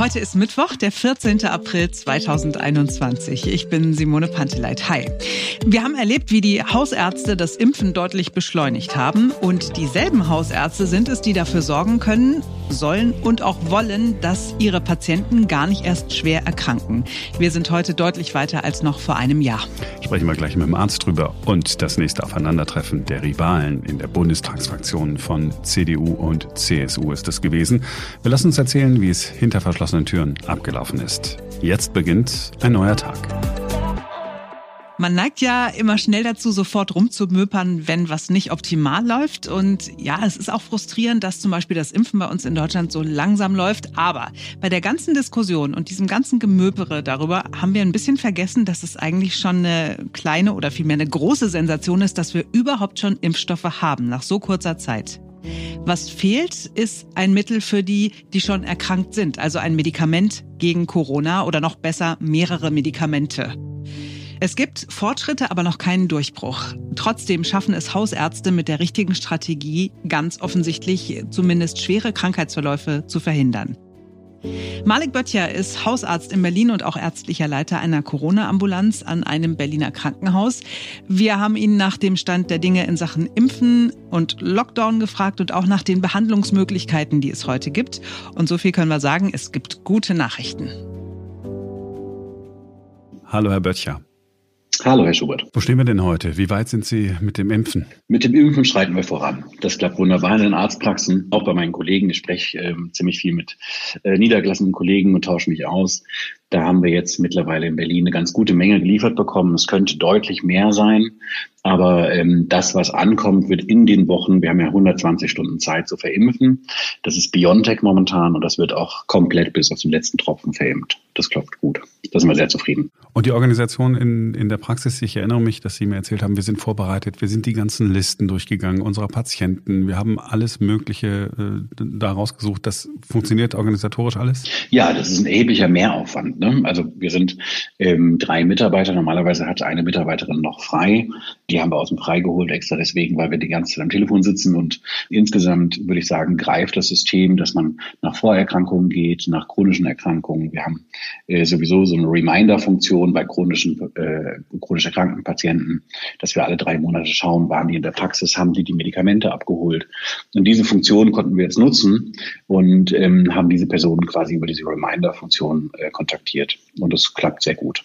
Heute ist Mittwoch, der 14. April 2021. Ich bin Simone Panteleit. Hi. Wir haben erlebt, wie die Hausärzte das Impfen deutlich beschleunigt haben. Und dieselben Hausärzte sind es, die dafür sorgen können, sollen und auch wollen, dass ihre Patienten gar nicht erst schwer erkranken. Wir sind heute deutlich weiter als noch vor einem Jahr. Sprechen wir gleich mit dem Arzt drüber. Und das nächste Aufeinandertreffen der Rivalen in der Bundestagsfraktion von CDU und CSU ist es gewesen. Wir lassen uns erzählen, wie es hinter verschlossenen Türen abgelaufen ist. Jetzt beginnt ein neuer Tag. Man neigt ja immer schnell dazu, sofort rumzumöpern, wenn was nicht optimal läuft. Und ja, es ist auch frustrierend, dass zum Beispiel das Impfen bei uns in Deutschland so langsam läuft. Aber bei der ganzen Diskussion und diesem ganzen Gemöpere darüber haben wir ein bisschen vergessen, dass es eigentlich schon eine kleine oder vielmehr eine große Sensation ist, dass wir überhaupt schon Impfstoffe haben nach so kurzer Zeit. Was fehlt, ist ein Mittel für die, die schon erkrankt sind, also ein Medikament gegen Corona oder noch besser mehrere Medikamente. Es gibt Fortschritte, aber noch keinen Durchbruch. Trotzdem schaffen es Hausärzte mit der richtigen Strategie ganz offensichtlich zumindest schwere Krankheitsverläufe zu verhindern. Malik Böttcher ist Hausarzt in Berlin und auch ärztlicher Leiter einer Corona-Ambulanz an einem Berliner Krankenhaus. Wir haben ihn nach dem Stand der Dinge in Sachen Impfen und Lockdown gefragt und auch nach den Behandlungsmöglichkeiten, die es heute gibt. Und so viel können wir sagen, es gibt gute Nachrichten. Hallo, Herr Böttcher. Hallo, Herr Schubert. Wo stehen wir denn heute? Wie weit sind Sie mit dem Impfen? Mit dem Impfen schreiten wir voran. Das klappt wunderbar in den Arztpraxen, auch bei meinen Kollegen. Ich spreche äh, ziemlich viel mit äh, niedergelassenen Kollegen und tausche mich aus. Da haben wir jetzt mittlerweile in Berlin eine ganz gute Menge geliefert bekommen. Es könnte deutlich mehr sein. Aber ähm, das, was ankommt, wird in den Wochen, wir haben ja 120 Stunden Zeit zu verimpfen. Das ist Biontech momentan und das wird auch komplett bis auf den letzten Tropfen verimpft. Das klopft gut. Da sind wir sehr zufrieden. Und die Organisation in, in der Praxis, ich erinnere mich, dass Sie mir erzählt haben, wir sind vorbereitet, wir sind die ganzen Listen durchgegangen, unserer Patienten, wir haben alles Mögliche äh, da rausgesucht. Das funktioniert organisatorisch alles? Ja, das ist ein erheblicher Mehraufwand. Ne? Also wir sind ähm, drei Mitarbeiter, normalerweise hat eine Mitarbeiterin noch frei. Die haben wir aus dem Frei geholt, extra deswegen, weil wir die ganze Zeit am Telefon sitzen. Und insgesamt würde ich sagen, greift das System, dass man nach Vorerkrankungen geht, nach chronischen Erkrankungen. Wir haben äh, sowieso so eine Reminder-Funktion bei chronischen, äh, chronisch erkrankten Patienten, dass wir alle drei Monate schauen, waren die in der Praxis, haben die die Medikamente abgeholt. Und diese Funktion konnten wir jetzt nutzen und ähm, haben diese Personen quasi über diese Reminder-Funktion äh, kontaktiert. Und das klappt sehr gut.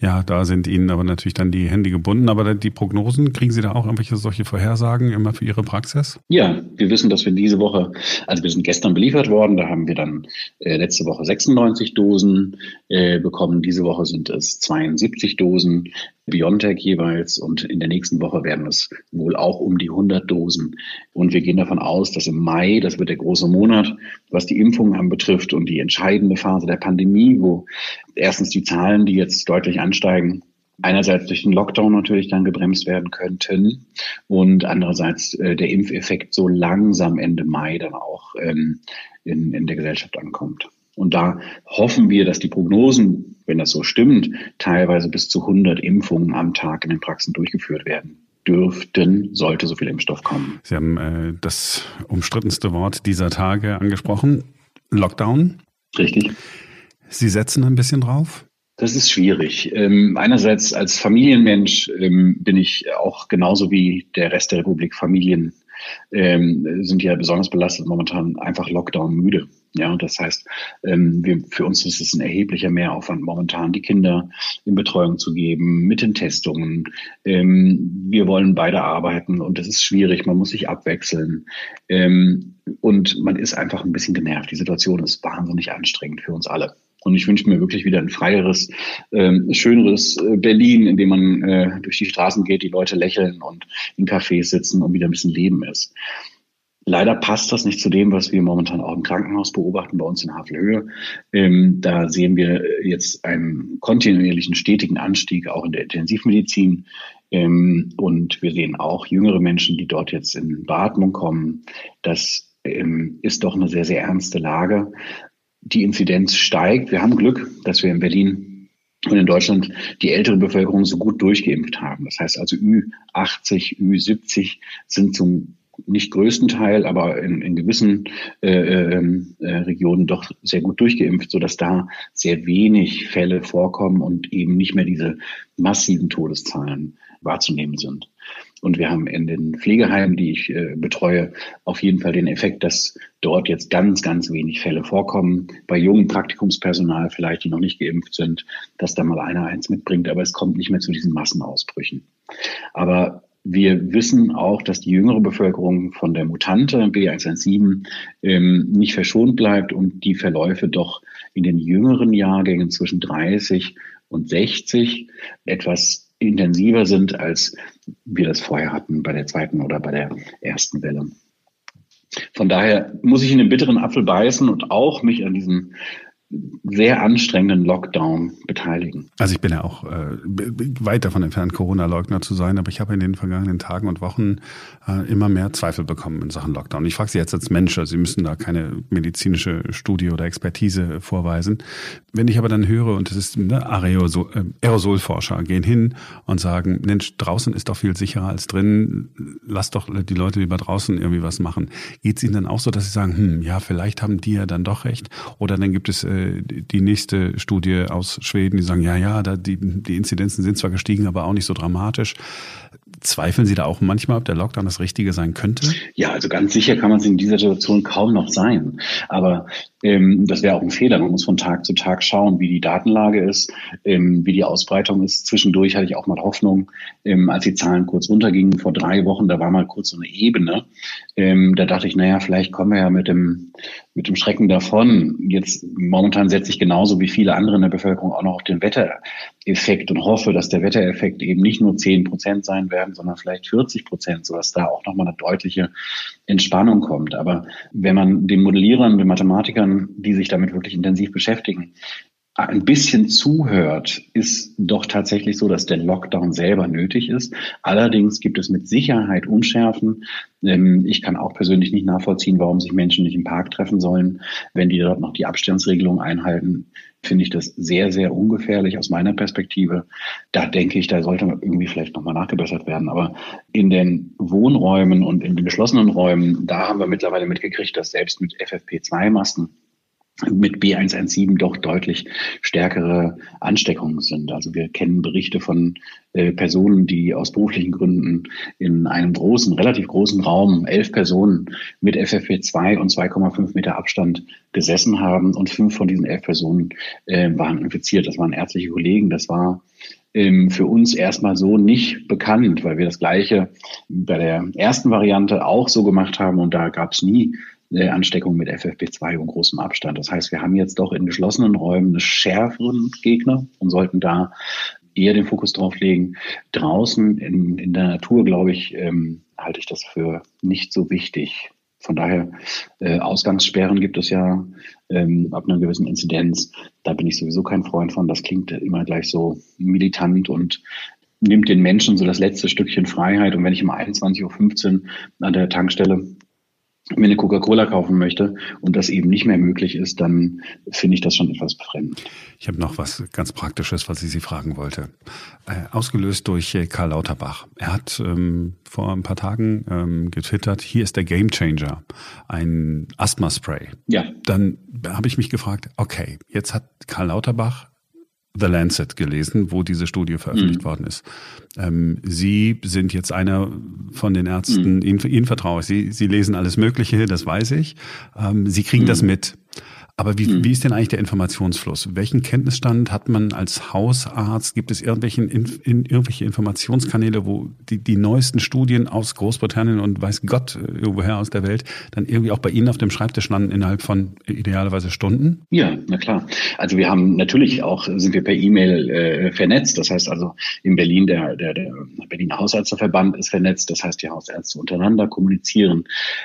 Ja, da sind Ihnen aber natürlich dann die Hände gebunden. Aber die Prognosen, kriegen Sie da auch irgendwelche solche Vorhersagen immer für Ihre Praxis? Ja, wir wissen, dass wir diese Woche, also wir sind gestern beliefert worden, da haben wir dann äh, letzte Woche 96 Dosen äh, bekommen. Diese Woche sind es 72 Dosen. BioNTech jeweils und in der nächsten Woche werden es wohl auch um die 100 Dosen. Und wir gehen davon aus, dass im Mai, das wird der große Monat, was die Impfungen anbetrifft und die entscheidende Phase der Pandemie, wo erstens die Zahlen, die jetzt deutlich ansteigen, einerseits durch den Lockdown natürlich dann gebremst werden könnten und andererseits äh, der Impfeffekt so langsam Ende Mai dann auch ähm, in, in der Gesellschaft ankommt. Und da hoffen wir, dass die Prognosen, wenn das so stimmt, teilweise bis zu 100 Impfungen am Tag in den Praxen durchgeführt werden dürften, sollte so viel Impfstoff kommen. Sie haben äh, das umstrittenste Wort dieser Tage angesprochen, Lockdown. Richtig. Sie setzen ein bisschen drauf? Das ist schwierig. Ähm, einerseits als Familienmensch ähm, bin ich auch genauso wie der Rest der Republik Familien ähm, sind ja besonders belastet momentan einfach Lockdown müde. Ja, das heißt, ähm, wir, für uns ist es ein erheblicher Mehraufwand, momentan die Kinder in Betreuung zu geben, mit den Testungen. Ähm, wir wollen beide arbeiten und das ist schwierig, man muss sich abwechseln. Ähm, und man ist einfach ein bisschen genervt. Die Situation ist wahnsinnig anstrengend für uns alle. Und ich wünsche mir wirklich wieder ein freieres, ähm, schöneres äh, Berlin, in dem man äh, durch die Straßen geht, die Leute lächeln und in Cafés sitzen und wieder ein bisschen Leben ist. Leider passt das nicht zu dem, was wir momentan auch im Krankenhaus beobachten, bei uns in Havelhöhe. Ähm, da sehen wir jetzt einen kontinuierlichen, stetigen Anstieg auch in der Intensivmedizin. Ähm, und wir sehen auch jüngere Menschen, die dort jetzt in Beatmung kommen. Das ähm, ist doch eine sehr, sehr ernste Lage. Die Inzidenz steigt. Wir haben Glück, dass wir in Berlin und in Deutschland die ältere Bevölkerung so gut durchgeimpft haben. Das heißt also Ü80, Ü70 sind zum nicht größten Teil, aber in, in gewissen äh, ähm, äh, Regionen doch sehr gut durchgeimpft, sodass da sehr wenig Fälle vorkommen und eben nicht mehr diese massiven Todeszahlen wahrzunehmen sind. Und wir haben in den Pflegeheimen, die ich äh, betreue, auf jeden Fall den Effekt, dass dort jetzt ganz, ganz wenig Fälle vorkommen. Bei jungen Praktikumspersonal vielleicht, die noch nicht geimpft sind, dass da mal einer eins mitbringt, aber es kommt nicht mehr zu diesen Massenausbrüchen. Aber wir wissen auch, dass die jüngere Bevölkerung von der Mutante B117 ähm, nicht verschont bleibt und die Verläufe doch in den jüngeren Jahrgängen zwischen 30 und 60 etwas intensiver sind, als wir das vorher hatten bei der zweiten oder bei der ersten Welle. Von daher muss ich in den bitteren Apfel beißen und auch mich an diesem sehr anstrengenden Lockdown beteiligen. Also ich bin ja auch äh, weit davon entfernt, Corona-Leugner zu sein, aber ich habe in den vergangenen Tagen und Wochen äh, immer mehr Zweifel bekommen in Sachen Lockdown. Ich frage Sie jetzt als Mensch, also Sie müssen da keine medizinische Studie oder Expertise vorweisen. Wenn ich aber dann höre, und das ist ne, äh, Aerosolforscher, gehen hin und sagen, Mensch, draußen ist doch viel sicherer als drin, lass doch die Leute lieber draußen irgendwie was machen. Geht es Ihnen dann auch so, dass Sie sagen, hm, ja, vielleicht haben die ja dann doch recht? Oder dann gibt es äh, die nächste Studie aus Schweden, die sagen, ja, ja, da die, die Inzidenzen sind zwar gestiegen, aber auch nicht so dramatisch. Zweifeln Sie da auch manchmal, ob der Lockdown das Richtige sein könnte? Ja, also ganz sicher kann man es in dieser Situation kaum noch sein. Aber ähm, das wäre auch ein Fehler. Man muss von Tag zu Tag schauen, wie die Datenlage ist, ähm, wie die Ausbreitung ist. Zwischendurch hatte ich auch mal Hoffnung, ähm, als die Zahlen kurz runtergingen vor drei Wochen, da war mal kurz so eine Ebene. Ähm, da dachte ich, naja, vielleicht kommen wir ja mit dem, mit dem Schrecken davon. Jetzt momentan setze ich genauso wie viele andere in der Bevölkerung auch noch auf den Wettereffekt und hoffe, dass der Wettereffekt eben nicht nur zehn Prozent sein werden, sondern vielleicht 40 Prozent, sodass da auch nochmal eine deutliche Entspannung kommt. Aber wenn man den Modellierern, den Mathematikern, die sich damit wirklich intensiv beschäftigen, ein bisschen zuhört, ist doch tatsächlich so, dass der Lockdown selber nötig ist. Allerdings gibt es mit Sicherheit Unschärfen. Ähm, ich kann auch persönlich nicht nachvollziehen, warum sich Menschen nicht im Park treffen sollen, wenn die dort noch die Abstandsregelung einhalten. Finde ich das sehr, sehr ungefährlich aus meiner Perspektive. Da denke ich, da sollte irgendwie vielleicht nochmal nachgebessert werden. Aber in den Wohnräumen und in den geschlossenen Räumen, da haben wir mittlerweile mitgekriegt, dass selbst mit FFP2-Masken mit B117 doch deutlich stärkere Ansteckungen sind. Also wir kennen Berichte von äh, Personen, die aus beruflichen Gründen in einem großen, relativ großen Raum, elf Personen mit FFP2 und 2,5 Meter Abstand gesessen haben und fünf von diesen elf Personen äh, waren infiziert. Das waren ärztliche Kollegen. Das war ähm, für uns erstmal so nicht bekannt, weil wir das Gleiche bei der ersten Variante auch so gemacht haben und da gab es nie Ansteckung mit FFP2 und großem Abstand. Das heißt, wir haben jetzt doch in geschlossenen Räumen eine schärferen Gegner und sollten da eher den Fokus drauf legen. Draußen in, in der Natur, glaube ich, ähm, halte ich das für nicht so wichtig. Von daher, äh, Ausgangssperren gibt es ja ähm, ab einer gewissen Inzidenz. Da bin ich sowieso kein Freund von. Das klingt immer gleich so militant und nimmt den Menschen so das letzte Stückchen Freiheit. Und wenn ich um 21.15 Uhr an der Tankstelle mir eine Coca-Cola kaufen möchte und das eben nicht mehr möglich ist, dann finde ich das schon etwas befremdend. Ich habe noch was ganz Praktisches, was ich Sie fragen wollte. Äh, ausgelöst durch äh, Karl Lauterbach. Er hat ähm, vor ein paar Tagen ähm, getwittert, hier ist der Game Changer, ein Asthma-Spray. Ja. Dann habe ich mich gefragt, okay, jetzt hat Karl Lauterbach The Lancet gelesen, wo diese Studie veröffentlicht mhm. worden ist. Ähm, Sie sind jetzt einer von den Ärzten, mhm. Ihnen, Ihnen vertraue ich. Sie, Sie lesen alles Mögliche, das weiß ich. Ähm, Sie kriegen mhm. das mit. Aber wie, mhm. wie ist denn eigentlich der Informationsfluss? Welchen Kenntnisstand hat man als Hausarzt? Gibt es irgendwelchen, in, irgendwelche Informationskanäle, wo die, die neuesten Studien aus Großbritannien und weiß Gott äh, irgendwoher aus der Welt dann irgendwie auch bei Ihnen auf dem Schreibtisch landen innerhalb von idealerweise Stunden? Ja, na klar. Also wir haben natürlich auch, sind wir per E-Mail äh, vernetzt. Das heißt also in Berlin, der, der, der Berliner Hausärzteverband ist vernetzt. Das heißt, die Hausärzte untereinander kommunizieren.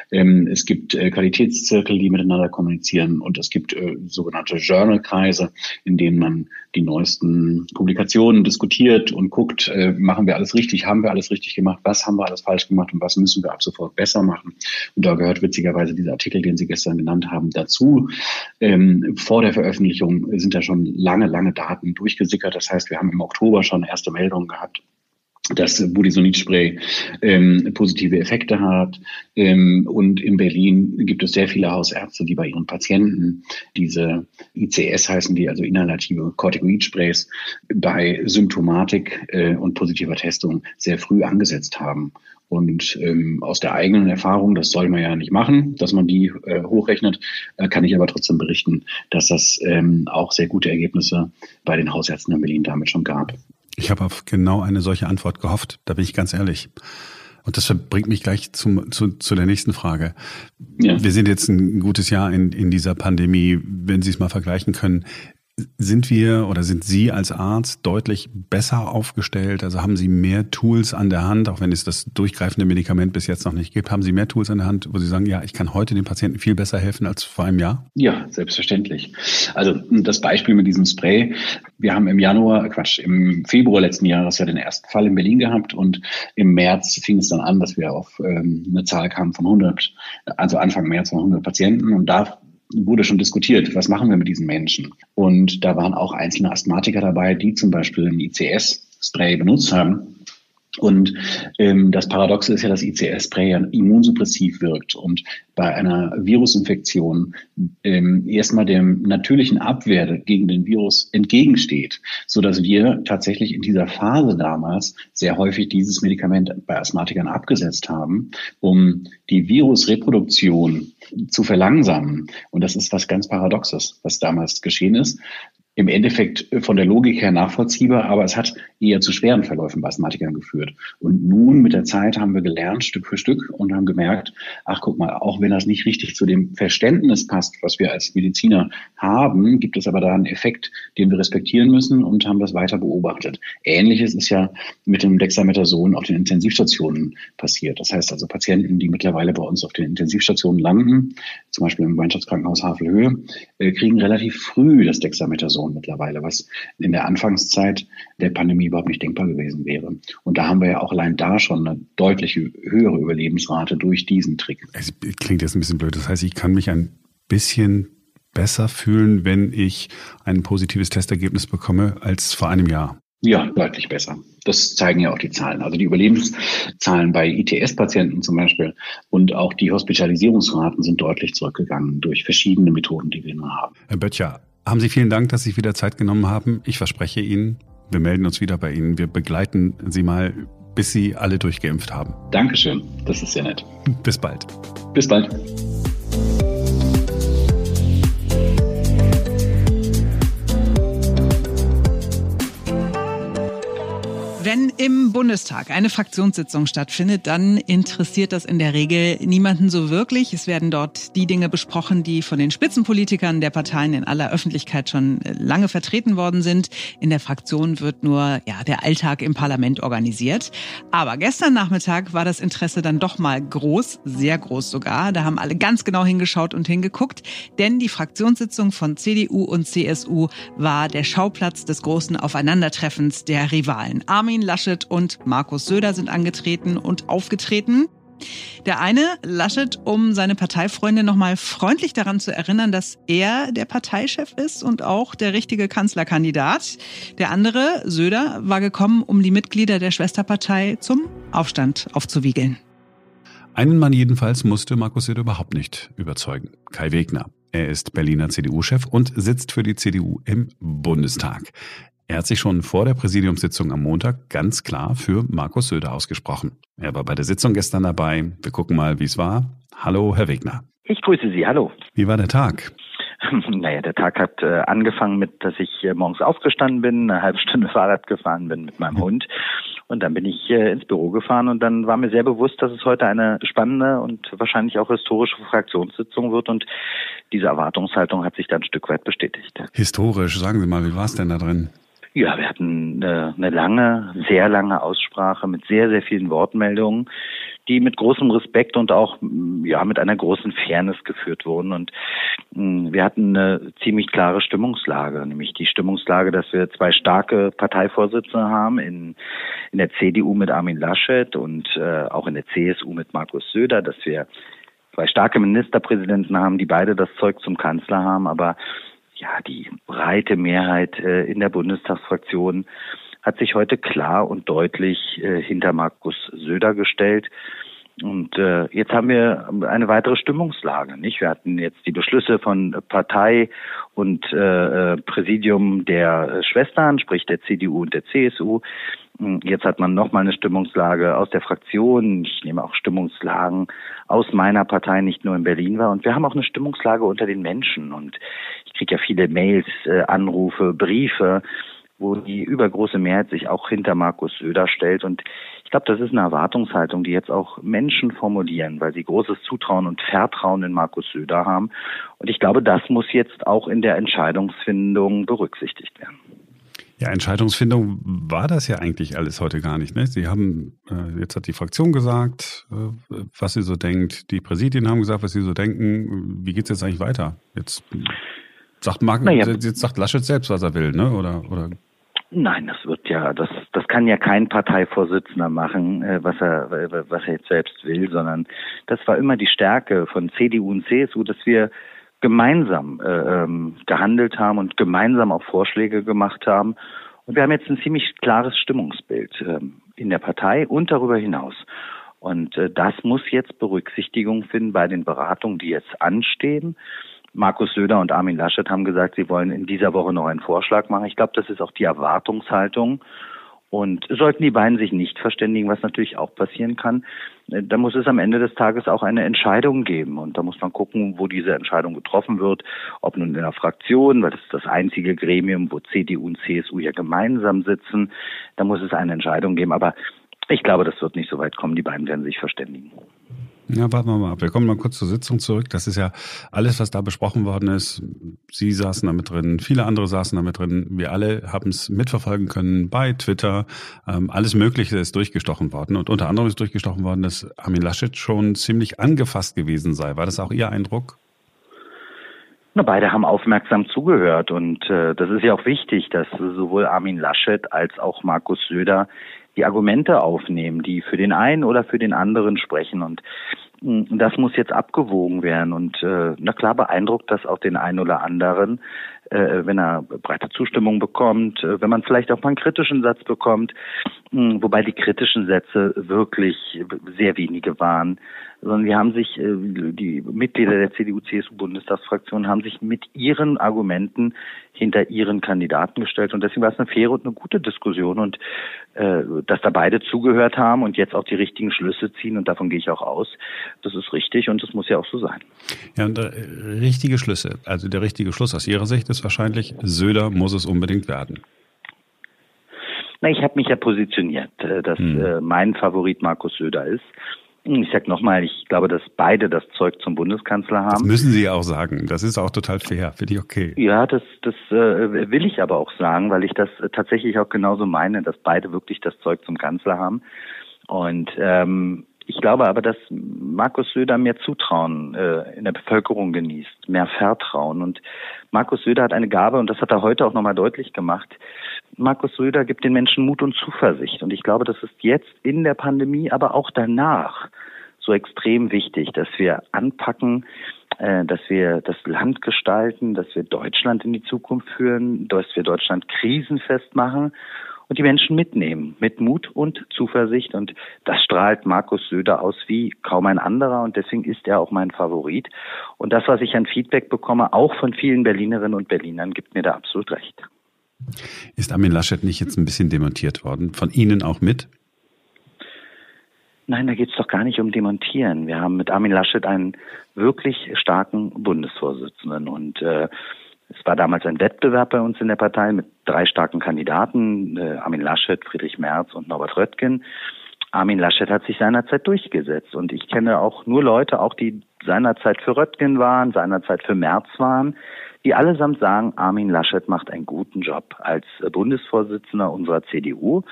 Ähm, es gibt äh, Qualitätszirkel, die miteinander kommunizieren und es gibt gibt äh, sogenannte Journalkreise, in denen man die neuesten Publikationen diskutiert und guckt, äh, machen wir alles richtig, haben wir alles richtig gemacht, was haben wir alles falsch gemacht und was müssen wir ab sofort besser machen. Und da gehört witzigerweise dieser Artikel, den Sie gestern genannt haben, dazu. Ähm, vor der Veröffentlichung sind da schon lange, lange Daten durchgesickert. Das heißt, wir haben im Oktober schon erste Meldungen gehabt dass Budesonid-Spray ähm, positive Effekte hat. Ähm, und in Berlin gibt es sehr viele Hausärzte, die bei ihren Patienten diese ICS heißen die, also inhalative Corticoid-Sprays, bei Symptomatik äh, und positiver Testung sehr früh angesetzt haben. Und ähm, aus der eigenen Erfahrung, das soll man ja nicht machen, dass man die äh, hochrechnet, äh, kann ich aber trotzdem berichten, dass das ähm, auch sehr gute Ergebnisse bei den Hausärzten in Berlin damit schon gab. Ich habe auf genau eine solche Antwort gehofft, da bin ich ganz ehrlich. Und das bringt mich gleich zum, zu, zu der nächsten Frage. Ja. Wir sind jetzt ein gutes Jahr in, in dieser Pandemie. Wenn Sie es mal vergleichen können, sind wir oder sind Sie als Arzt deutlich besser aufgestellt? Also haben Sie mehr Tools an der Hand, auch wenn es das durchgreifende Medikament bis jetzt noch nicht gibt? Haben Sie mehr Tools an der Hand, wo Sie sagen, ja, ich kann heute den Patienten viel besser helfen als vor einem Jahr? Ja, selbstverständlich. Also das Beispiel mit diesem Spray. Wir haben im Januar, Quatsch, im Februar letzten Jahres ja den ersten Fall in Berlin gehabt und im März fing es dann an, dass wir auf ähm, eine Zahl kamen von 100, also Anfang März von 100 Patienten und da wurde schon diskutiert, was machen wir mit diesen Menschen? Und da waren auch einzelne Asthmatiker dabei, die zum Beispiel ein ICS-Spray benutzt haben und ähm, das Paradoxe ist ja, dass ICS-Spray ja immunsuppressiv wirkt und bei einer Virusinfektion ähm, erstmal dem natürlichen Abwehr gegen den Virus entgegensteht, so dass wir tatsächlich in dieser Phase damals sehr häufig dieses Medikament bei Asthmatikern abgesetzt haben, um die Virusreproduktion zu verlangsamen. Und das ist was ganz Paradoxes, was damals geschehen ist im Endeffekt von der Logik her nachvollziehbar, aber es hat eher zu schweren Verläufen bei Asthmatikern geführt. Und nun mit der Zeit haben wir gelernt, Stück für Stück, und haben gemerkt, ach guck mal, auch wenn das nicht richtig zu dem Verständnis passt, was wir als Mediziner haben, gibt es aber da einen Effekt, den wir respektieren müssen und haben das weiter beobachtet. Ähnliches ist ja mit dem Dexamethason auf den Intensivstationen passiert. Das heißt also Patienten, die mittlerweile bei uns auf den Intensivstationen landen, zum Beispiel im Gemeinschaftskrankenhaus Havelhöhe, äh, kriegen relativ früh das Dexamethason Million mittlerweile, was in der Anfangszeit der Pandemie überhaupt nicht denkbar gewesen wäre. Und da haben wir ja auch allein da schon eine deutlich höhere Überlebensrate durch diesen Trick. Es klingt jetzt ein bisschen blöd. Das heißt, ich kann mich ein bisschen besser fühlen, wenn ich ein positives Testergebnis bekomme als vor einem Jahr. Ja, deutlich besser. Das zeigen ja auch die Zahlen. Also die Überlebenszahlen bei ITS-Patienten zum Beispiel und auch die Hospitalisierungsraten sind deutlich zurückgegangen durch verschiedene Methoden, die wir nun haben. Herr Böttcher, haben Sie vielen Dank, dass Sie wieder Zeit genommen haben. Ich verspreche Ihnen, wir melden uns wieder bei Ihnen. Wir begleiten Sie mal, bis Sie alle durchgeimpft haben. Dankeschön, das ist sehr nett. Bis bald. Bis bald. Wenn im Bundestag eine Fraktionssitzung stattfindet, dann interessiert das in der Regel niemanden so wirklich. Es werden dort die Dinge besprochen, die von den Spitzenpolitikern der Parteien in aller Öffentlichkeit schon äh, lange vertreten worden sind. In der Fraktion wird nur ja, der Alltag im Parlament organisiert. Aber gestern Nachmittag war das Interesse dann doch mal groß, sehr groß sogar. Da haben alle ganz genau hingeschaut und hingeguckt, denn die Fraktionssitzung von CDU und CSU war der Schauplatz des großen Aufeinandertreffens der Rivalen. Armin Armin Laschet und Markus Söder sind angetreten und aufgetreten. Der eine, Laschet, um seine Parteifreunde nochmal freundlich daran zu erinnern, dass er der Parteichef ist und auch der richtige Kanzlerkandidat. Der andere, Söder, war gekommen, um die Mitglieder der Schwesterpartei zum Aufstand aufzuwiegeln. Einen Mann jedenfalls musste Markus Söder überhaupt nicht überzeugen. Kai Wegner. Er ist Berliner CDU-Chef und sitzt für die CDU im Bundestag. Er hat sich schon vor der Präsidiumssitzung am Montag ganz klar für Markus Söder ausgesprochen. Er war bei der Sitzung gestern dabei. Wir gucken mal, wie es war. Hallo, Herr Wegner. Ich grüße Sie. Hallo. Wie war der Tag? Naja, der Tag hat äh, angefangen mit, dass ich äh, morgens aufgestanden bin, eine halbe Stunde Fahrrad gefahren bin mit meinem Hund und dann bin ich äh, ins Büro gefahren und dann war mir sehr bewusst, dass es heute eine spannende und wahrscheinlich auch historische Fraktionssitzung wird und diese Erwartungshaltung hat sich dann ein Stück weit bestätigt. Historisch, sagen Sie mal, wie war es denn da drin? Ja, wir hatten eine, eine lange, sehr lange Aussprache mit sehr, sehr vielen Wortmeldungen, die mit großem Respekt und auch ja mit einer großen Fairness geführt wurden. Und mh, wir hatten eine ziemlich klare Stimmungslage, nämlich die Stimmungslage, dass wir zwei starke Parteivorsitzende haben in, in der CDU mit Armin Laschet und äh, auch in der CSU mit Markus Söder, dass wir zwei starke Ministerpräsidenten haben, die beide das Zeug zum Kanzler haben, aber ja, die breite Mehrheit äh, in der Bundestagsfraktion hat sich heute klar und deutlich äh, hinter Markus Söder gestellt. Und äh, jetzt haben wir eine weitere Stimmungslage, nicht? Wir hatten jetzt die Beschlüsse von Partei und äh, äh Präsidium der Schwestern, sprich der CDU und der CSU. Jetzt hat man nochmal eine Stimmungslage aus der Fraktion. Ich nehme auch Stimmungslagen aus meiner Partei, nicht nur in Berlin war. Und wir haben auch eine Stimmungslage unter den Menschen. Und kriege ja viele Mails, äh, Anrufe, Briefe wo die übergroße Mehrheit sich auch hinter Markus Söder stellt. Und ich glaube, das ist eine Erwartungshaltung, die jetzt auch Menschen formulieren, weil sie großes Zutrauen und Vertrauen in Markus Söder haben. Und ich glaube, das muss jetzt auch in der Entscheidungsfindung berücksichtigt werden. Ja, Entscheidungsfindung war das ja eigentlich alles heute gar nicht. Ne? Sie haben, äh, jetzt hat die Fraktion gesagt, äh, was sie so denkt. Die Präsidien haben gesagt, was sie so denken. Wie geht's jetzt eigentlich weiter? Jetzt sagt Mark, naja. jetzt sagt Laschet selbst, was er will, ne? Oder, oder Nein, das wird ja, das, das kann ja kein Parteivorsitzender machen, äh, was er, was er jetzt selbst will, sondern das war immer die Stärke von CDU und CSU, dass wir gemeinsam äh, ähm, gehandelt haben und gemeinsam auch Vorschläge gemacht haben. Und wir haben jetzt ein ziemlich klares Stimmungsbild äh, in der Partei und darüber hinaus. Und äh, das muss jetzt Berücksichtigung finden bei den Beratungen, die jetzt anstehen. Markus Söder und Armin Laschet haben gesagt, sie wollen in dieser Woche noch einen Vorschlag machen. Ich glaube, das ist auch die Erwartungshaltung. Und sollten die beiden sich nicht verständigen, was natürlich auch passieren kann, äh, dann muss es am Ende des Tages auch eine Entscheidung geben. Und da muss man gucken, wo diese Entscheidung getroffen wird. Ob nun in der Fraktion, weil das ist das einzige Gremium, wo CDU und CSU ja gemeinsam sitzen. Da muss es eine Entscheidung geben. Aber ich glaube, das wird nicht so weit kommen. Die beiden werden sich verständigen. Ja, warten wir mal ab. Wir kommen mal kurz zur Sitzung zurück. Das ist ja alles, was da besprochen worden ist. Sie saßen da mit drin, viele andere saßen da mit drin. Wir alle haben es mitverfolgen können bei Twitter. Ähm, alles Mögliche ist durchgestochen worden. Und unter anderem ist durchgestochen worden, dass Armin Laschet schon ziemlich angefasst gewesen sei. War das auch Ihr Eindruck? Na, beide haben aufmerksam zugehört und äh, das ist ja auch wichtig, dass sowohl Armin Laschet als auch Markus Söder die Argumente aufnehmen, die für den einen oder für den anderen sprechen. Und das muss jetzt abgewogen werden. Und äh, na klar beeindruckt das auch den einen oder anderen, äh, wenn er breite Zustimmung bekommt, äh, wenn man vielleicht auch mal einen kritischen Satz bekommt, mm, wobei die kritischen Sätze wirklich sehr wenige waren sondern wir haben sich, äh, die Mitglieder der CDU-CSU-Bundestagsfraktion haben sich mit ihren Argumenten hinter ihren Kandidaten gestellt. Und deswegen war es eine faire und eine gute Diskussion. Und äh, dass da beide zugehört haben und jetzt auch die richtigen Schlüsse ziehen, und davon gehe ich auch aus, das ist richtig und das muss ja auch so sein. Ja, und äh, richtige Schlüsse, also der richtige Schluss aus Ihrer Sicht ist wahrscheinlich, Söder muss es unbedingt werden. Na, ich habe mich ja positioniert, äh, dass hm. mein Favorit Markus Söder ist. Ich sag nochmal, ich glaube, dass beide das Zeug zum Bundeskanzler haben. Das müssen Sie ja auch sagen. Das ist auch total fair. Finde ich okay. Ja, das, das äh, will ich aber auch sagen, weil ich das tatsächlich auch genauso meine, dass beide wirklich das Zeug zum Kanzler haben. Und ähm, ich glaube aber, dass Markus Söder mehr Zutrauen äh, in der Bevölkerung genießt, mehr Vertrauen. Und Markus Söder hat eine Gabe, und das hat er heute auch nochmal deutlich gemacht. Markus Söder gibt den Menschen Mut und Zuversicht. Und ich glaube, das ist jetzt in der Pandemie, aber auch danach so extrem wichtig, dass wir anpacken, äh, dass wir das Land gestalten, dass wir Deutschland in die Zukunft führen, dass wir Deutschland krisenfest machen und die Menschen mitnehmen, mit Mut und Zuversicht. Und das strahlt Markus Söder aus wie kaum ein anderer und deswegen ist er auch mein Favorit. Und das, was ich an Feedback bekomme, auch von vielen Berlinerinnen und Berlinern, gibt mir da absolut recht. Ist Armin Laschet nicht jetzt ein bisschen demontiert worden? Von Ihnen auch mit? Nein, da geht es doch gar nicht um Demontieren. Wir haben mit Armin Laschet einen wirklich starken Bundesvorsitzenden und äh, es war damals ein Wettbewerb bei uns in der Partei mit drei starken Kandidaten, äh, Armin Laschet, Friedrich Merz und Norbert Röttgen. Armin Laschet hat sich seinerzeit durchgesetzt und ich kenne auch nur Leute, auch die seinerzeit für Röttgen waren, seinerzeit für Merz waren, die allesamt sagen, Armin Laschet macht einen guten Job als Bundesvorsitzender unserer CDU.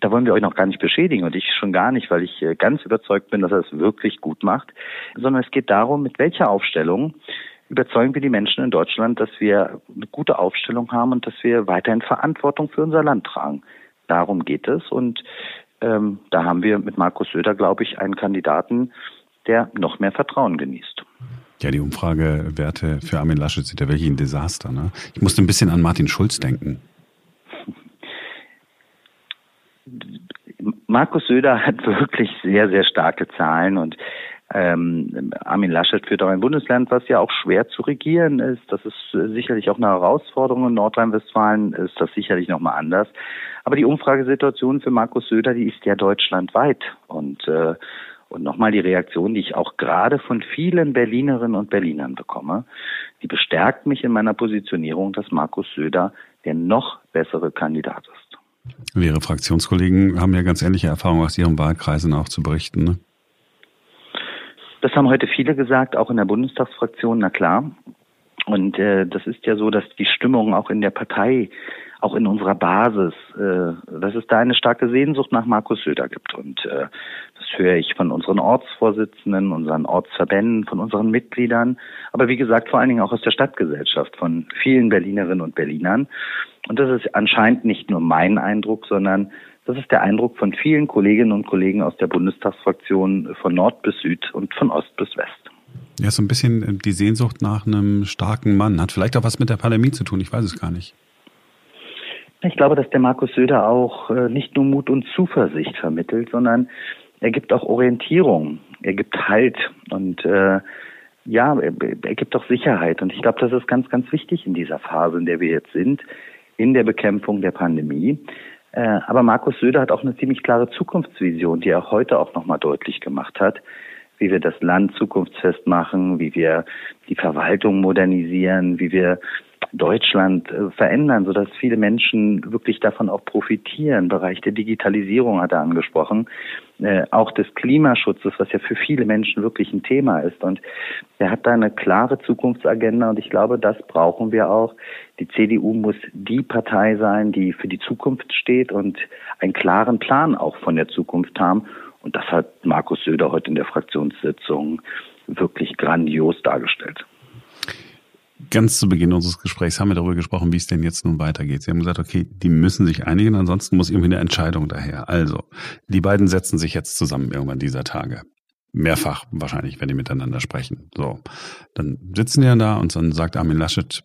Da wollen wir euch noch gar nicht beschädigen und ich schon gar nicht, weil ich äh, ganz überzeugt bin, dass er es wirklich gut macht, sondern es geht darum, mit welcher Aufstellung überzeugen wir die Menschen in Deutschland, dass wir eine gute Aufstellung haben und dass wir weiterhin Verantwortung für unser Land tragen. Darum geht es und ähm, da haben wir mit Markus Söder, glaube ich, einen Kandidaten, der noch mehr Vertrauen genießt. Ja, die Umfragewerte für Armin Laschet sind ja wirklich ein Desaster. Ne? Ich musste ein bisschen an Martin Schulz denken. Markus Söder hat wirklich sehr, sehr starke Zahlen und ähm, Armin Laschet führt auch ein Bundesland, was ja auch schwer zu regieren ist. Das ist sicherlich auch eine Herausforderung. In Nordrhein-Westfalen ist das sicherlich nochmal anders. Aber die Umfragesituation für Markus Söder, die ist ja deutschlandweit. Und, äh, und nochmal die Reaktion, die ich auch gerade von vielen Berlinerinnen und Berlinern bekomme, die bestärkt mich in meiner Positionierung, dass Markus Söder der noch bessere Kandidat ist. Ihre Fraktionskollegen haben ja ganz ähnliche Erfahrungen aus ihren Wahlkreisen auch zu berichten. Ne? Das haben heute viele gesagt, auch in der Bundestagsfraktion, na klar. Und äh, das ist ja so, dass die Stimmung auch in der Partei, auch in unserer Basis, äh, dass es da eine starke Sehnsucht nach Markus Söder gibt. Und äh, das höre ich von unseren Ortsvorsitzenden, unseren Ortsverbänden, von unseren Mitgliedern, aber wie gesagt vor allen Dingen auch aus der Stadtgesellschaft, von vielen Berlinerinnen und Berlinern. Und das ist anscheinend nicht nur mein Eindruck, sondern das ist der Eindruck von vielen Kolleginnen und Kollegen aus der Bundestagsfraktion von Nord bis Süd und von Ost bis West. Ja, so ein bisschen äh, die Sehnsucht nach einem starken Mann. Hat vielleicht auch was mit der Pandemie zu tun, ich weiß es gar nicht. Ich glaube, dass der Markus Söder auch äh, nicht nur Mut und Zuversicht vermittelt, sondern er gibt auch Orientierung, er gibt Halt und äh, ja, er, gibt auch Sicherheit. Und ich glaube, das ist ganz, ganz wichtig in dieser Phase, in der wir jetzt sind, in der Bekämpfung der Pandemie. Äh, aber Markus Söder hat auch eine ziemlich klare Zukunftsvision, die er heute auch nochmal deutlich gemacht hat, wie wir das Land zukunftsfest machen, wie wir die Verwaltung modernisieren, wie wir Deutschland äh, verändern, sodass viele Menschen wirklich davon auch profitieren. Bereich der Digitalisierung hat er angesprochen, äh, auch des Klimaschutzes, was ja für viele Menschen wirklich ein Thema ist. Und er hat da eine klare Zukunftsagenda und ich glaube, das brauchen wir auch. Die CDU muss die Partei sein, die für die Zukunft steht und einen klaren Plan auch von der Zukunft haben. Und das hat Markus Söder heute in der Fraktionssitzung wirklich grandios dargestellt. Ganz zu Beginn unseres Gesprächs haben wir darüber gesprochen, wie es denn jetzt nun weitergeht. Sie haben gesagt, okay, die müssen sich einigen, ansonsten muss irgendwie eine Entscheidung daher. Also, die beiden setzen sich jetzt zusammen irgendwann dieser Tage. Mehrfach wahrscheinlich, wenn die miteinander sprechen. So, dann sitzen die ja da und dann sagt Armin Laschet,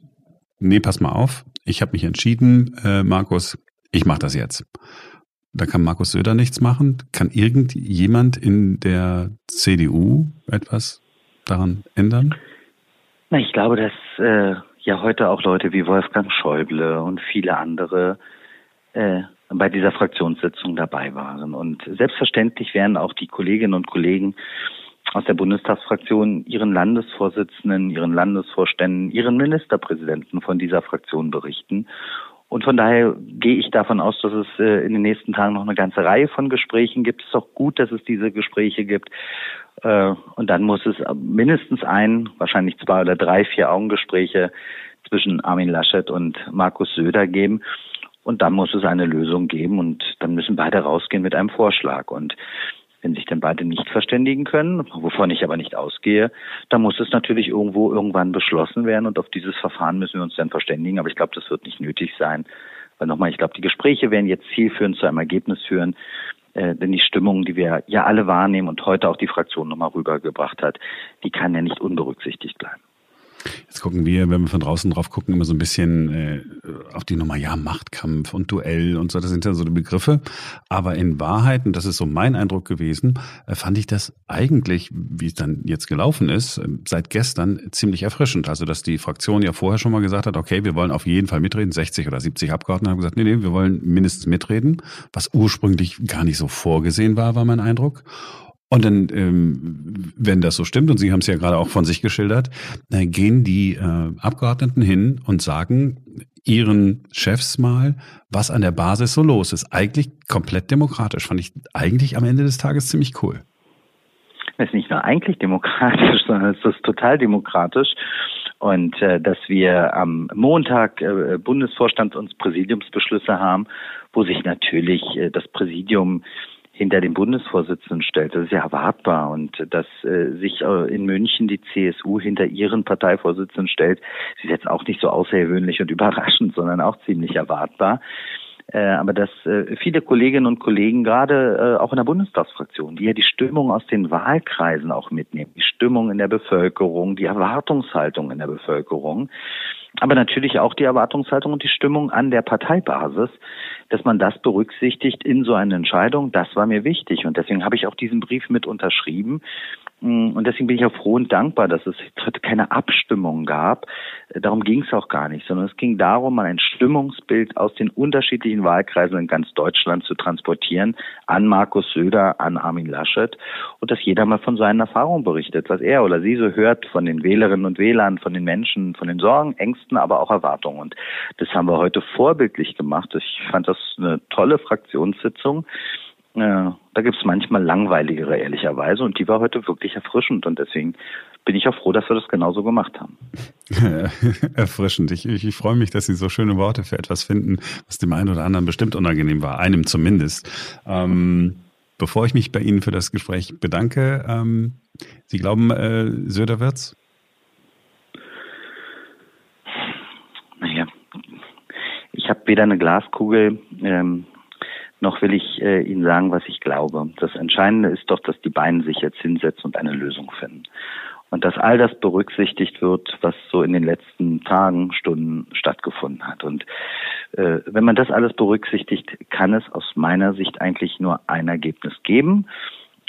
nee, pass mal auf, ich habe mich entschieden, äh, Markus, ich mache das jetzt. Da kann Markus Söder nichts machen. Kann irgendjemand in der CDU etwas daran ändern? Na, ich glaube, dass äh, ja heute auch Leute wie Wolfgang Schäuble und viele andere äh, bei dieser Fraktionssitzung dabei waren. Und selbstverständlich werden auch die Kolleginnen und Kollegen aus der Bundestagsfraktion ihren Landesvorsitzenden, ihren Landesvorständen, ihren Ministerpräsidenten von dieser Fraktion berichten. Und von daher gehe ich davon aus, dass es äh, in den nächsten Tagen noch eine ganze Reihe von Gesprächen gibt. Es ist auch gut, dass es diese Gespräche gibt. Äh, und dann muss es mindestens ein, wahrscheinlich zwei oder drei, vier Augengespräche zwischen Armin Laschet und Markus Söder geben. Und dann muss es eine Lösung geben und dann müssen beide rausgehen mit einem Vorschlag. Und wenn sich dann beide nicht verständigen können, wovon ich aber nicht ausgehe, dann muss es natürlich irgendwo irgendwann beschlossen werden und auf dieses Verfahren müssen wir uns dann verständigen. Aber ich glaube, das wird nicht nötig sein. Weil nochmal, ich glaube, die Gespräche werden jetzt zielführend zu einem Ergebnis führen. Äh, denn die Stimmung, die wir ja alle wahrnehmen und heute auch die Fraktion nochmal rübergebracht hat, die kann ja nicht unberücksichtigt bleiben. Jetzt gucken wir, wenn wir von draußen drauf gucken, immer so ein bisschen äh, auf die Nummer, ja, Machtkampf und Duell und so, das sind ja so die Begriffe. Aber in Wahrheit, und das ist so mein Eindruck gewesen, äh, fand ich das eigentlich, wie es dann jetzt gelaufen ist, äh, seit gestern ziemlich erfrischend. Also, dass die Fraktion ja vorher schon mal gesagt hat, okay, wir wollen auf jeden Fall mitreden. 60 oder 70 Abgeordnete haben gesagt, nee, nee, wir wollen mindestens mitreden, was ursprünglich gar nicht so vorgesehen war, war mein Eindruck. Und dann, ähm, wenn das so stimmt, und Sie haben es ja gerade auch von sich geschildert, äh, gehen die äh, Abgeordneten hin und sagen ihren Chefs mal, was an der Basis so los ist. Eigentlich komplett demokratisch. Fand ich eigentlich am Ende des Tages ziemlich cool. Es ist nicht nur eigentlich demokratisch, sondern es ist total demokratisch. Und äh, dass wir am Montag äh, Bundesvorstands- und Präsidiumsbeschlüsse haben, wo sich natürlich äh, das Präsidium hinter dem Bundesvorsitzenden stellt. Das ist ja erwartbar. Und dass äh, sich äh, in München die CSU hinter ihren Parteivorsitzenden stellt, ist jetzt auch nicht so außergewöhnlich und überraschend, sondern auch ziemlich erwartbar. Äh, aber dass äh, viele Kolleginnen und Kollegen, gerade äh, auch in der Bundestagsfraktion, die ja die Stimmung aus den Wahlkreisen auch mitnehmen, die Stimmung in der Bevölkerung, die Erwartungshaltung in der Bevölkerung, aber natürlich auch die Erwartungshaltung und die Stimmung an der Parteibasis, dass man das berücksichtigt in so einer Entscheidung, das war mir wichtig. Und deswegen habe ich auch diesen Brief mit unterschrieben. Mm, und deswegen bin ich auch froh und dankbar, dass es keine Abstimmung gab. Darum ging es auch gar nicht, sondern es ging darum, mal ein Stimmungsbild aus den unterschiedlichen Wahlkreisen in ganz Deutschland zu transportieren an Markus Söder, an Armin Laschet und dass jeder mal von seinen Erfahrungen berichtet, was er oder sie so hört von den Wählerinnen und Wählern, von den Menschen, von den Sorgen, Ängsten, aber auch Erwartungen. Und das haben wir heute vorbildlich gemacht. Ich fand das eine tolle Fraktionssitzung. Ja, da gibt es manchmal langweiligere, ehrlicherweise, und die war heute wirklich erfrischend und deswegen bin ich auch froh, dass wir das genauso gemacht haben. erfrischend. Ich, ich, ich freue mich, dass Sie so schöne Worte für etwas finden, was dem einen oder anderen bestimmt unangenehm war, einem zumindest. Ähm, bevor ich mich bei Ihnen für das Gespräch bedanke, ähm, Sie glauben, äh, Söder wird's? Naja, ich habe weder eine Glaskugel, ähm, noch will ich äh, Ihnen sagen, was ich glaube. Das Entscheidende ist doch, dass die beiden sich jetzt hinsetzen und eine Lösung finden. Und dass all das berücksichtigt wird, was so in den letzten Tagen, Stunden stattgefunden hat. Und äh, wenn man das alles berücksichtigt, kann es aus meiner Sicht eigentlich nur ein Ergebnis geben.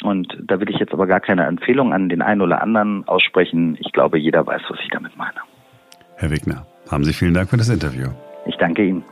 Und da will ich jetzt aber gar keine Empfehlung an den einen oder anderen aussprechen. Ich glaube, jeder weiß, was ich damit meine. Herr Wigner, haben Sie vielen Dank für das Interview. Ich danke Ihnen.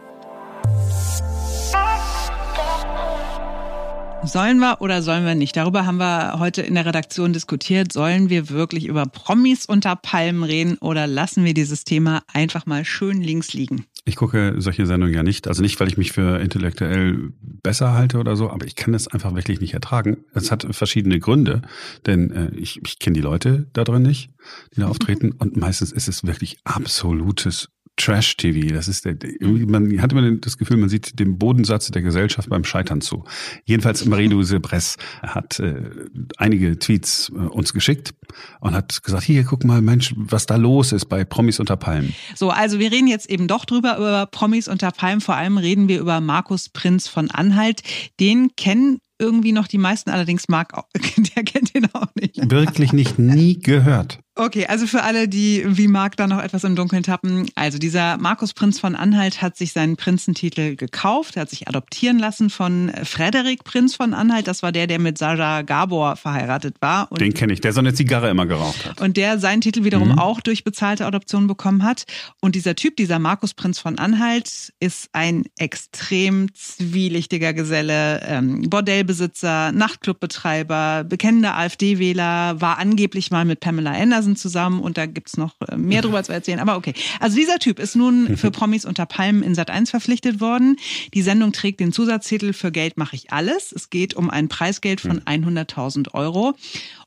Sollen wir oder sollen wir nicht? Darüber haben wir heute in der Redaktion diskutiert. Sollen wir wirklich über Promis unter Palmen reden oder lassen wir dieses Thema einfach mal schön links liegen? Ich gucke solche Sendungen ja nicht. Also nicht, weil ich mich für intellektuell besser halte oder so, aber ich kann das einfach wirklich nicht ertragen. Es hat verschiedene Gründe, denn äh, ich, ich kenne die Leute da drin nicht, die da auftreten und meistens ist es wirklich absolutes Trash-TV. Das ist der, man hat immer das Gefühl, man sieht dem Bodensatz der Gesellschaft beim Scheitern zu. Jedenfalls Marie-Louise Bress hat äh, einige Tweets äh, uns geschickt und hat gesagt, hier, guck mal, Mensch, was da los ist bei Promis unter Palmen. So, also wir reden jetzt eben doch drüber über Promis unter Palmen. Vor allem reden wir über Markus Prinz von Anhalt. Den kennen irgendwie noch die meisten, allerdings Marc, der kennt ihn auch nicht. Wirklich nicht, nie gehört. Okay, also für alle, die wie Marc da noch etwas im Dunkeln tappen. Also dieser Markus Prinz von Anhalt hat sich seinen Prinzentitel gekauft. Er hat sich adoptieren lassen von Frederik Prinz von Anhalt. Das war der, der mit Sarah Gabor verheiratet war. Den kenne ich, der so eine Zigarre immer geraucht hat. Und der seinen Titel wiederum mhm. auch durch bezahlte Adoption bekommen hat. Und dieser Typ, dieser Markus Prinz von Anhalt, ist ein extrem zwielichtiger Geselle, ähm, Bordellbesitzer, Nachtclubbetreiber, bekennender AfD-Wähler, war angeblich mal mit Pamela Anderson Hasen zusammen und da gibt's noch äh, mehr drüber zu erzählen. Aber okay. Also dieser Typ ist nun für Promis unter Palmen in Sat 1 verpflichtet worden. Die Sendung trägt den Zusatztitel Für Geld mache ich alles. Es geht um ein Preisgeld von 100.000 Euro.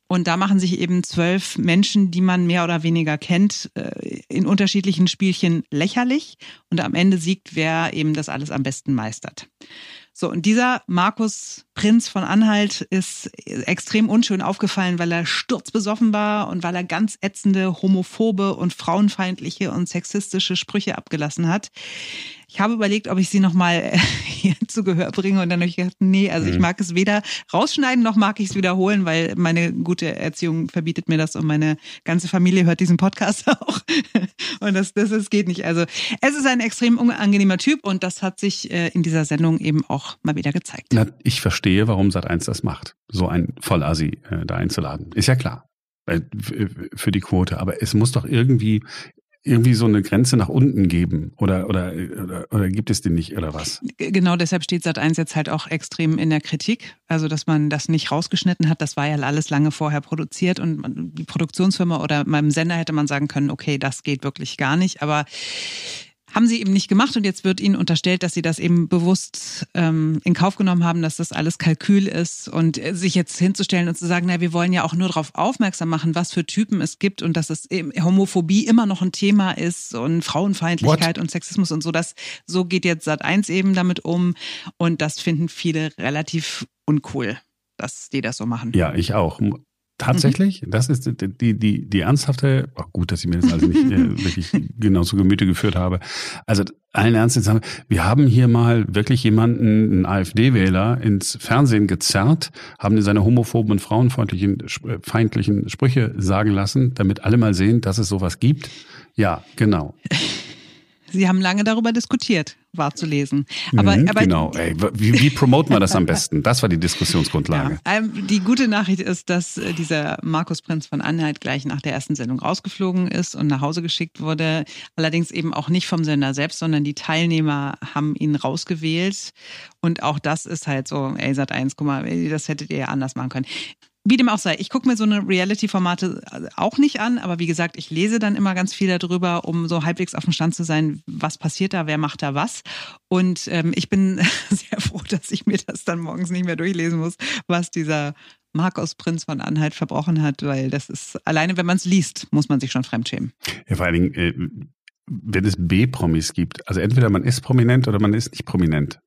Und da machen sich eben zwölf Menschen, die man mehr oder weniger kennt, äh, in unterschiedlichen Spielchen lächerlich. Und am Ende siegt, wer eben das alles am besten meistert. So, und dieser Markus Prinz von Anhalt ist extrem unschön aufgefallen, weil er sturzbesoffen war und weil er ganz ätzende, homophobe und frauenfeindliche und sexistische Sprüche abgelassen hat. Ich habe überlegt, ob ich sie nochmal hier zu Gehör bringe und dann habe ich gedacht, nee, also mhm. ich mag es weder rausschneiden noch mag ich es wiederholen, weil meine gute Erziehung verbietet mir das und meine ganze Familie hört diesen Podcast auch. Und das, das, das geht nicht. Also es ist ein extrem unangenehmer Typ und das hat sich äh, in dieser Sendung eben auch mal wieder gezeigt. Na, ich verstehe, warum Sat1 das macht, so ein Vollasi äh, da einzuladen. Ist ja klar für die Quote. Aber es muss doch irgendwie irgendwie so eine Grenze nach unten geben oder, oder, oder, oder gibt es die nicht oder was? Genau deshalb steht Sat1 jetzt halt auch extrem in der Kritik. Also, dass man das nicht rausgeschnitten hat, das war ja alles lange vorher produziert und die Produktionsfirma oder meinem Sender hätte man sagen können, okay, das geht wirklich gar nicht. Aber haben sie eben nicht gemacht und jetzt wird ihnen unterstellt, dass sie das eben bewusst ähm, in Kauf genommen haben, dass das alles Kalkül ist und äh, sich jetzt hinzustellen und zu sagen, na, wir wollen ja auch nur darauf aufmerksam machen, was für Typen es gibt und dass es Homophobie immer noch ein Thema ist und Frauenfeindlichkeit What? und Sexismus und so. Das so geht jetzt Sat 1 eben damit um und das finden viele relativ uncool, dass die das so machen. Ja, ich auch Tatsächlich? Mhm. Das ist die, die, die ernsthafte, oh gut, dass ich mir das also nicht äh, wirklich genau zu Gemüte geführt habe. Also allen Ernstes, wir haben hier mal wirklich jemanden, einen AfD-Wähler, ins Fernsehen gezerrt, haben seine homophoben und frauenfeindlichen äh, feindlichen Sprüche sagen lassen, damit alle mal sehen, dass es sowas gibt. Ja, genau. Sie haben lange darüber diskutiert, war zu lesen. Aber, mhm, aber genau. Ey, wie, wie promoten wir das am besten? Das war die Diskussionsgrundlage. Ja, ähm, die gute Nachricht ist, dass äh, dieser Markus Prinz von Anhalt gleich nach der ersten Sendung rausgeflogen ist und nach Hause geschickt wurde. Allerdings eben auch nicht vom Sender selbst, sondern die Teilnehmer haben ihn rausgewählt. Und auch das ist halt so, ey, Sat 1, guck mal, das hättet ihr ja anders machen können. Wie dem auch sei, ich gucke mir so eine Reality-Formate äh, auch nicht an, aber wie gesagt, ich lese dann immer ganz viel darüber, um so halbwegs auf dem Stand zu sein, was passiert da, wer macht da was. Und ähm, ich bin sehr froh, dass ich mir das dann morgens nicht mehr durchlesen muss, was dieser Markus Prinz von Anhalt verbrochen hat, weil das ist, alleine wenn man es liest, muss man sich schon fremdschämen. Ja, vor allen Dingen, äh, wenn es B-Promis gibt, also entweder man ist prominent oder man ist nicht prominent.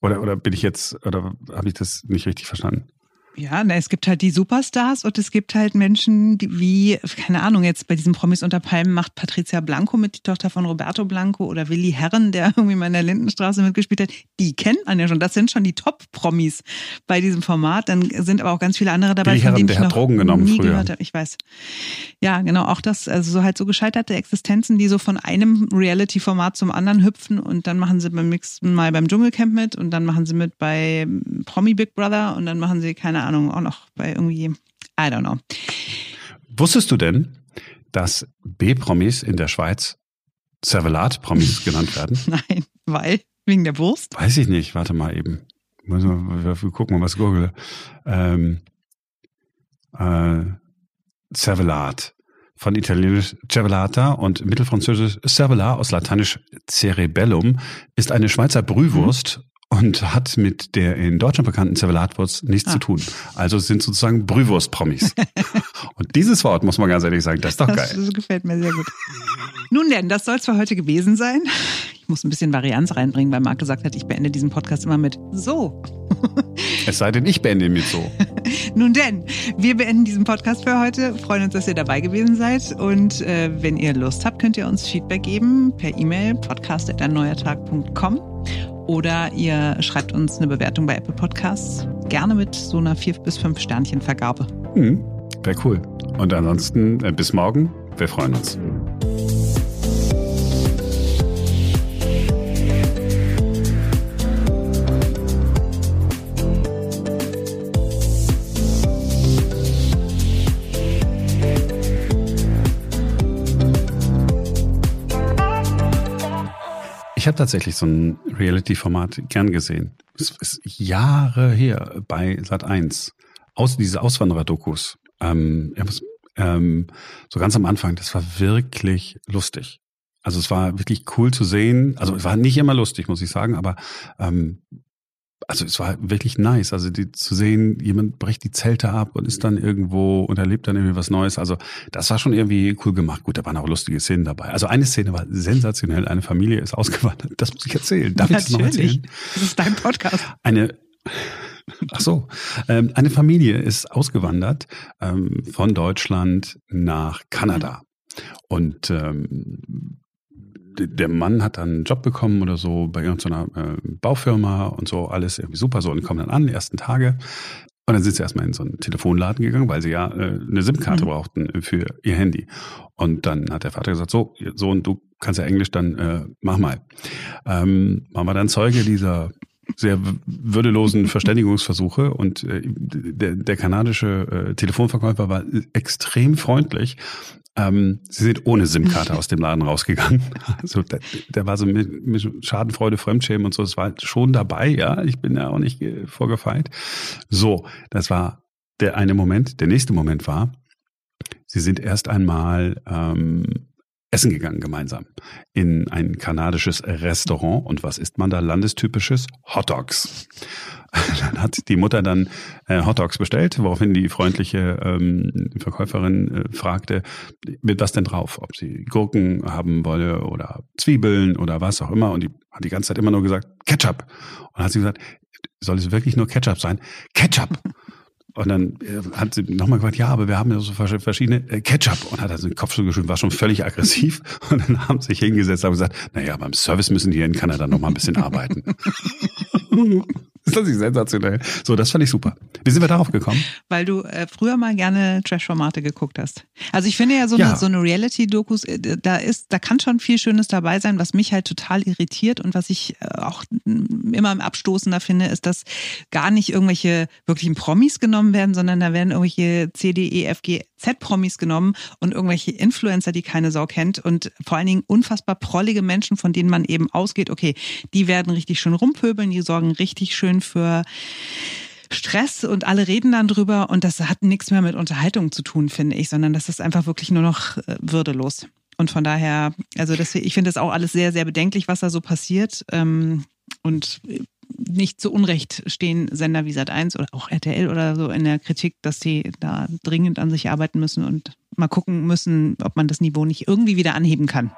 Oder, oder bin ich jetzt, oder habe ich das nicht richtig verstanden? Ja, na, es gibt halt die Superstars und es gibt halt Menschen, die wie, keine Ahnung, jetzt bei diesem Promis unter Palmen macht Patricia Blanco mit, die Tochter von Roberto Blanco oder Willi Herren, der irgendwie mal in der Lindenstraße mitgespielt hat. Die kennt man ja schon. Das sind schon die Top-Promis bei diesem Format. Dann sind aber auch ganz viele andere dabei, Willi Herren, der hat Drogen genommen nie früher. Ich weiß. Ja, genau. Auch das, also so halt so gescheiterte Existenzen, die so von einem Reality-Format zum anderen hüpfen und dann machen sie beim nächsten Mal beim Dschungelcamp mit und dann machen sie mit bei Promi Big Brother und dann machen sie, keine Ahnung, auch noch bei irgendwie, I don't know. Wusstest du denn, dass B-Promis in der Schweiz Servelat-Promis genannt werden? Nein, weil? Wegen der Wurst? Weiß ich nicht, warte mal eben. Wir gucken mal, was google. Ähm, äh, Cervelat. Von italienisch Cervelata und mittelfranzösisch Cervelat aus lateinisch Cerebellum ist eine Schweizer Brühwurst und hat mit der in Deutschland bekannten Zervelatwurst nichts ah. zu tun. Also sind sozusagen Brühwurst-Promis. und dieses Wort, muss man ganz ehrlich sagen, das ist doch geil. Das, das gefällt mir sehr gut. Nun denn, das soll es für heute gewesen sein. Ich muss ein bisschen Varianz reinbringen, weil Marc gesagt hat, ich beende diesen Podcast immer mit so. es sei denn, ich beende ihn mit so. Nun denn, wir beenden diesen Podcast für heute. Freuen uns, dass ihr dabei gewesen seid. Und äh, wenn ihr Lust habt, könnt ihr uns Feedback geben per E-Mail podcast.erneuertag.com oder ihr schreibt uns eine Bewertung bei Apple Podcasts. Gerne mit so einer 4 bis 5 Sternchen Vergabe. Hm, Wäre cool. Und ansonsten äh, bis morgen. Wir freuen uns. Ich habe tatsächlich so ein Reality-Format gern gesehen. Es ist Jahre her bei Sat 1. Aus diese Auswanderer-Dokus. Ähm, ähm, so ganz am Anfang, das war wirklich lustig. Also es war wirklich cool zu sehen. Also es war nicht immer lustig, muss ich sagen, aber ähm, also es war wirklich nice, also die, zu sehen, jemand bricht die Zelte ab und ist dann irgendwo und erlebt dann irgendwie was Neues. Also das war schon irgendwie cool gemacht. Gut, da waren auch lustige Szenen dabei. Also eine Szene war sensationell. Eine Familie ist ausgewandert. Das muss ich erzählen. Darf Natürlich. ich das noch erzählen? Das ist dein Podcast. Eine Ach so, ähm, eine Familie ist ausgewandert ähm, von Deutschland nach Kanada. Und ähm, der Mann hat dann einen Job bekommen oder so bei irgendeiner äh, Baufirma und so, alles irgendwie super so und kommen dann an, die ersten Tage. Und dann sind sie erstmal in so einen Telefonladen gegangen, weil sie ja äh, eine SIM-Karte mhm. brauchten für ihr Handy. Und dann hat der Vater gesagt, so, Sohn, du kannst ja Englisch, dann äh, mach mal. Ähm, waren wir dann Zeuge dieser sehr würdelosen Verständigungsversuche und äh, der, der kanadische äh, Telefonverkäufer war extrem freundlich ähm, sie sind ohne SIM-Karte aus dem Laden rausgegangen. Also der, der war so mit, mit Schadenfreude, Fremdschämen und so. Es war schon dabei, ja. Ich bin ja auch nicht vorgefeilt. So, das war der eine Moment. Der nächste Moment war, sie sind erst einmal ähm, essen gegangen gemeinsam in ein kanadisches Restaurant. Und was isst man da landestypisches? Hot Dogs. Dann hat die Mutter dann äh, Hot Dogs bestellt, woraufhin die freundliche ähm, Verkäuferin äh, fragte, mit was denn drauf? Ob sie Gurken haben wolle oder Zwiebeln oder was auch immer. Und die hat die ganze Zeit immer nur gesagt, Ketchup. Und dann hat sie gesagt, soll es wirklich nur Ketchup sein? Ketchup! Und dann äh, hat sie nochmal gefragt, ja, aber wir haben ja so verschiedene äh, Ketchup. Und hat also den Kopf so geschüttelt, war schon völlig aggressiv. Und dann haben sie sich hingesetzt und gesagt, naja, beim Service müssen die in Kanada noch mal ein bisschen arbeiten. Ist das nicht sensationell? So, das fand ich super. Wie sind wir darauf gekommen? Weil du äh, früher mal gerne Trash-Formate geguckt hast. Also ich finde ja so ja. eine, so eine Reality-Dokus, äh, da ist, da kann schon viel Schönes dabei sein, was mich halt total irritiert und was ich äh, auch immer abstoßender finde, ist, dass gar nicht irgendwelche wirklichen Promis genommen werden, sondern da werden irgendwelche C, D, E, F, G, Z-Promis genommen und irgendwelche Influencer, die keine Sau kennt und vor allen Dingen unfassbar prollige Menschen, von denen man eben ausgeht, okay, die werden richtig schön rumpöbeln, die sorgen richtig schön für Stress und alle reden dann drüber und das hat nichts mehr mit Unterhaltung zu tun, finde ich, sondern das ist einfach wirklich nur noch äh, würdelos. Und von daher, also das, ich finde das auch alles sehr, sehr bedenklich, was da so passiert. Ähm, und nicht zu Unrecht stehen Sender wie Sat1 oder auch RTL oder so in der Kritik, dass sie da dringend an sich arbeiten müssen und mal gucken müssen, ob man das Niveau nicht irgendwie wieder anheben kann.